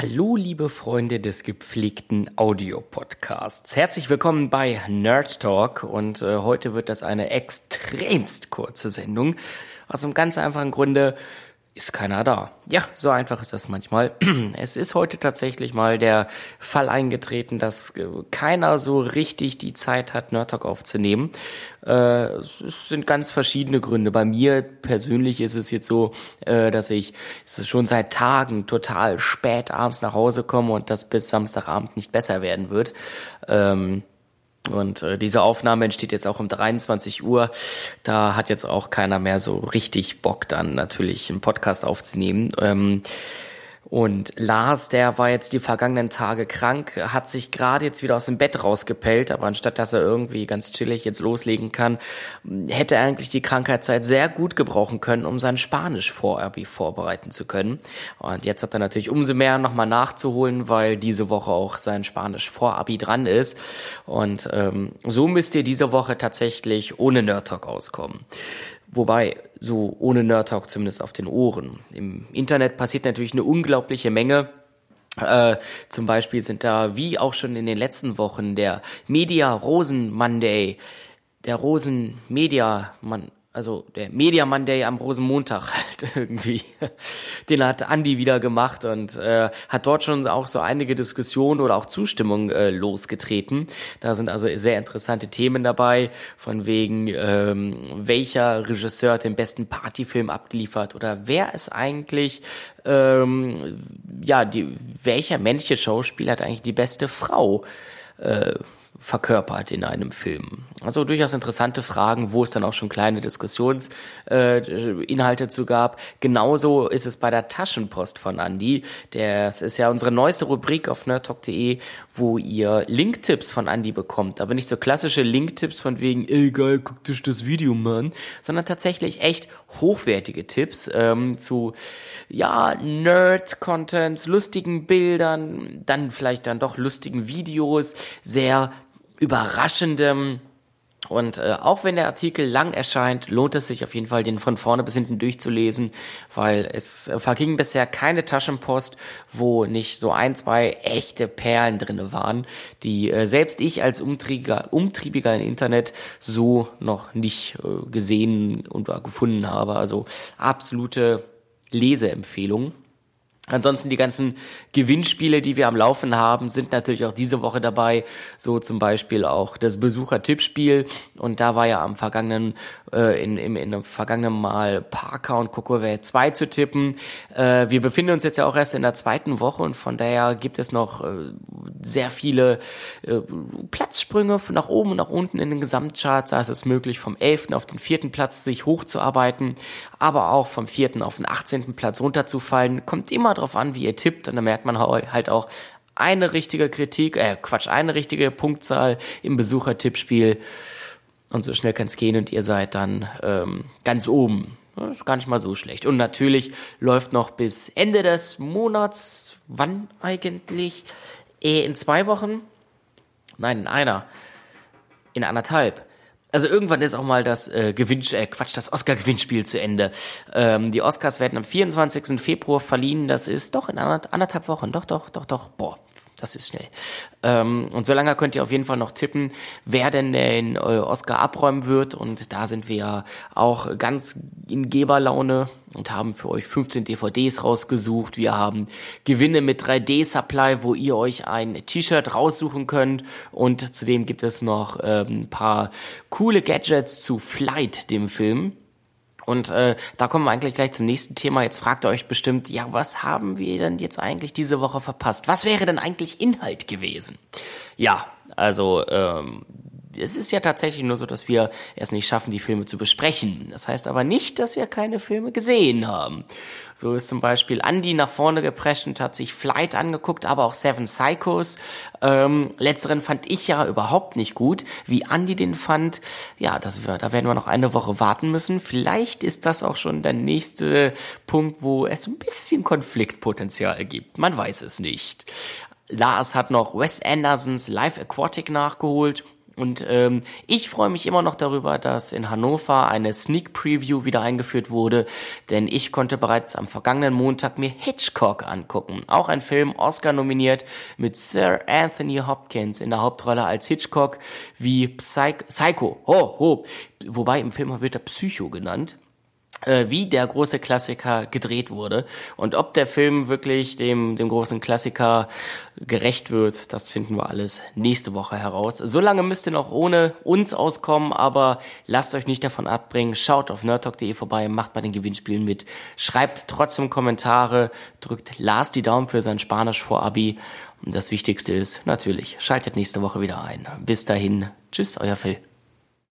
Hallo, liebe Freunde des gepflegten Audiopodcasts. Herzlich willkommen bei Nerd Talk und äh, heute wird das eine extremst kurze Sendung. Aus einem ganz einfachen Grunde ist keiner da. Ja, so einfach ist das manchmal. Es ist heute tatsächlich mal der Fall eingetreten, dass äh, keiner so richtig die Zeit hat, Nerd Talk aufzunehmen. Äh, es sind ganz verschiedene Gründe. Bei mir persönlich ist es jetzt so, äh, dass ich schon seit Tagen total spät abends nach Hause komme und das bis Samstagabend nicht besser werden wird. Ähm, und äh, diese Aufnahme entsteht jetzt auch um 23 Uhr. Da hat jetzt auch keiner mehr so richtig Bock, dann natürlich einen Podcast aufzunehmen. Ähm, und Lars, der war jetzt die vergangenen Tage krank, hat sich gerade jetzt wieder aus dem Bett rausgepellt, aber anstatt dass er irgendwie ganz chillig jetzt loslegen kann, hätte er eigentlich die Krankheitszeit sehr gut gebrauchen können, um sein Spanisch Vorabi vorbereiten zu können. Und jetzt hat er natürlich umso mehr nochmal nachzuholen, weil diese Woche auch sein Spanisch Vorabi dran ist. Und ähm, so müsst ihr diese Woche tatsächlich ohne Nerd Talk auskommen. Wobei, so ohne Nerd Talk zumindest auf den Ohren. Im Internet passiert natürlich eine unglaubliche Menge. Äh, zum Beispiel sind da, wie auch schon in den letzten Wochen, der Media Rosen Monday, der Rosen Media Man also der Media Monday am Rosenmontag halt irgendwie. Den hat Andy wieder gemacht und äh, hat dort schon auch so einige Diskussionen oder auch Zustimmung äh, losgetreten. Da sind also sehr interessante Themen dabei, von wegen ähm, welcher Regisseur den besten Partyfilm abgeliefert oder wer ist eigentlich ähm, ja die welcher männliche Schauspieler hat eigentlich die beste Frau äh, verkörpert in einem Film. Also durchaus interessante Fragen, wo es dann auch schon kleine Diskussionsinhalte äh, zu gab. Genauso ist es bei der Taschenpost von Andy. Das ist ja unsere neueste Rubrik auf nerdtalk.de, wo ihr Linktipps von Andy bekommt. Aber nicht so klassische Linktipps von wegen, ey geil, guck dich das Video mal an, sondern tatsächlich echt hochwertige Tipps ähm, zu ja, Nerd-Contents, lustigen Bildern, dann vielleicht dann doch lustigen Videos, sehr überraschendem und äh, auch wenn der Artikel lang erscheint, lohnt es sich auf jeden Fall, den von vorne bis hinten durchzulesen, weil es äh, verging bisher keine Taschenpost, wo nicht so ein, zwei echte Perlen drinne waren, die äh, selbst ich als Umtriebiger, Umtriebiger im Internet so noch nicht äh, gesehen und äh, gefunden habe. Also absolute Leseempfehlung. Ansonsten die ganzen Gewinnspiele, die wir am Laufen haben, sind natürlich auch diese Woche dabei. So zum Beispiel auch das Besucher-Tippspiel. Und da war ja am vergangenen, äh, in, in, in einem vergangenen Mal Parker und Kokove 2 zu tippen. Äh, wir befinden uns jetzt ja auch erst in der zweiten Woche und von daher gibt es noch äh, sehr viele äh, Platzsprünge von nach oben und nach unten in den Gesamtcharts. Da ist es möglich, vom 11. auf den vierten Platz sich hochzuarbeiten, aber auch vom vierten auf den 18. Platz runterzufallen. Kommt immer drauf an, wie ihr tippt und dann merkt man halt auch eine richtige Kritik, äh Quatsch, eine richtige Punktzahl im Besuchertippspiel und so schnell kann es gehen und ihr seid dann ähm, ganz oben. Gar nicht mal so schlecht. Und natürlich läuft noch bis Ende des Monats, wann eigentlich? Eh, in zwei Wochen? Nein, in einer. In anderthalb also irgendwann ist auch mal das äh, Gewinnspiel, äh, Quatsch, das Oscar-Gewinnspiel zu Ende. Ähm, die Oscars werden am 24. Februar verliehen. Das ist doch in anderthalb Wochen. Doch, doch, doch, doch. Boah, das ist schnell. Ähm, und solange könnt ihr auf jeden Fall noch tippen, wer denn den äh, Oscar abräumen wird. Und da sind wir auch ganz in Geberlaune und haben für euch 15 DVDs rausgesucht. Wir haben Gewinne mit 3D-Supply, wo ihr euch ein T-Shirt raussuchen könnt. Und zudem gibt es noch ähm, ein paar coole Gadgets zu Flight, dem Film. Und äh, da kommen wir eigentlich gleich zum nächsten Thema. Jetzt fragt ihr euch bestimmt, ja, was haben wir denn jetzt eigentlich diese Woche verpasst? Was wäre denn eigentlich Inhalt gewesen? Ja, also ähm, es ist ja tatsächlich nur so, dass wir es nicht schaffen, die Filme zu besprechen. Das heißt aber nicht, dass wir keine Filme gesehen haben. So ist zum Beispiel Andy nach vorne geprescht hat sich Flight angeguckt, aber auch Seven Psychos. Ähm, letzteren fand ich ja überhaupt nicht gut. Wie Andy den fand, ja, das, da werden wir noch eine Woche warten müssen. Vielleicht ist das auch schon der nächste Punkt, wo es ein bisschen Konfliktpotenzial gibt. Man weiß es nicht. Lars hat noch Wes Andersons Live Aquatic nachgeholt Und ähm, ich freue mich immer noch darüber, dass in Hannover eine Sneak Preview wieder eingeführt wurde, denn ich konnte bereits am vergangenen Montag mir Hitchcock angucken. Auch ein Film Oscar nominiert mit Sir Anthony Hopkins in der Hauptrolle als Hitchcock wie Psych Psycho. Oh, oh. Wobei im Film wird er Psycho genannt wie der große Klassiker gedreht wurde und ob der Film wirklich dem, dem großen Klassiker gerecht wird, das finden wir alles nächste Woche heraus. Solange müsst ihr noch ohne uns auskommen, aber lasst euch nicht davon abbringen. Schaut auf nerdtalk.de vorbei, macht bei den Gewinnspielen mit, schreibt trotzdem Kommentare, drückt Lars die Daumen für sein Spanisch vor Abi und das Wichtigste ist natürlich, schaltet nächste Woche wieder ein. Bis dahin, tschüss, euer Phil.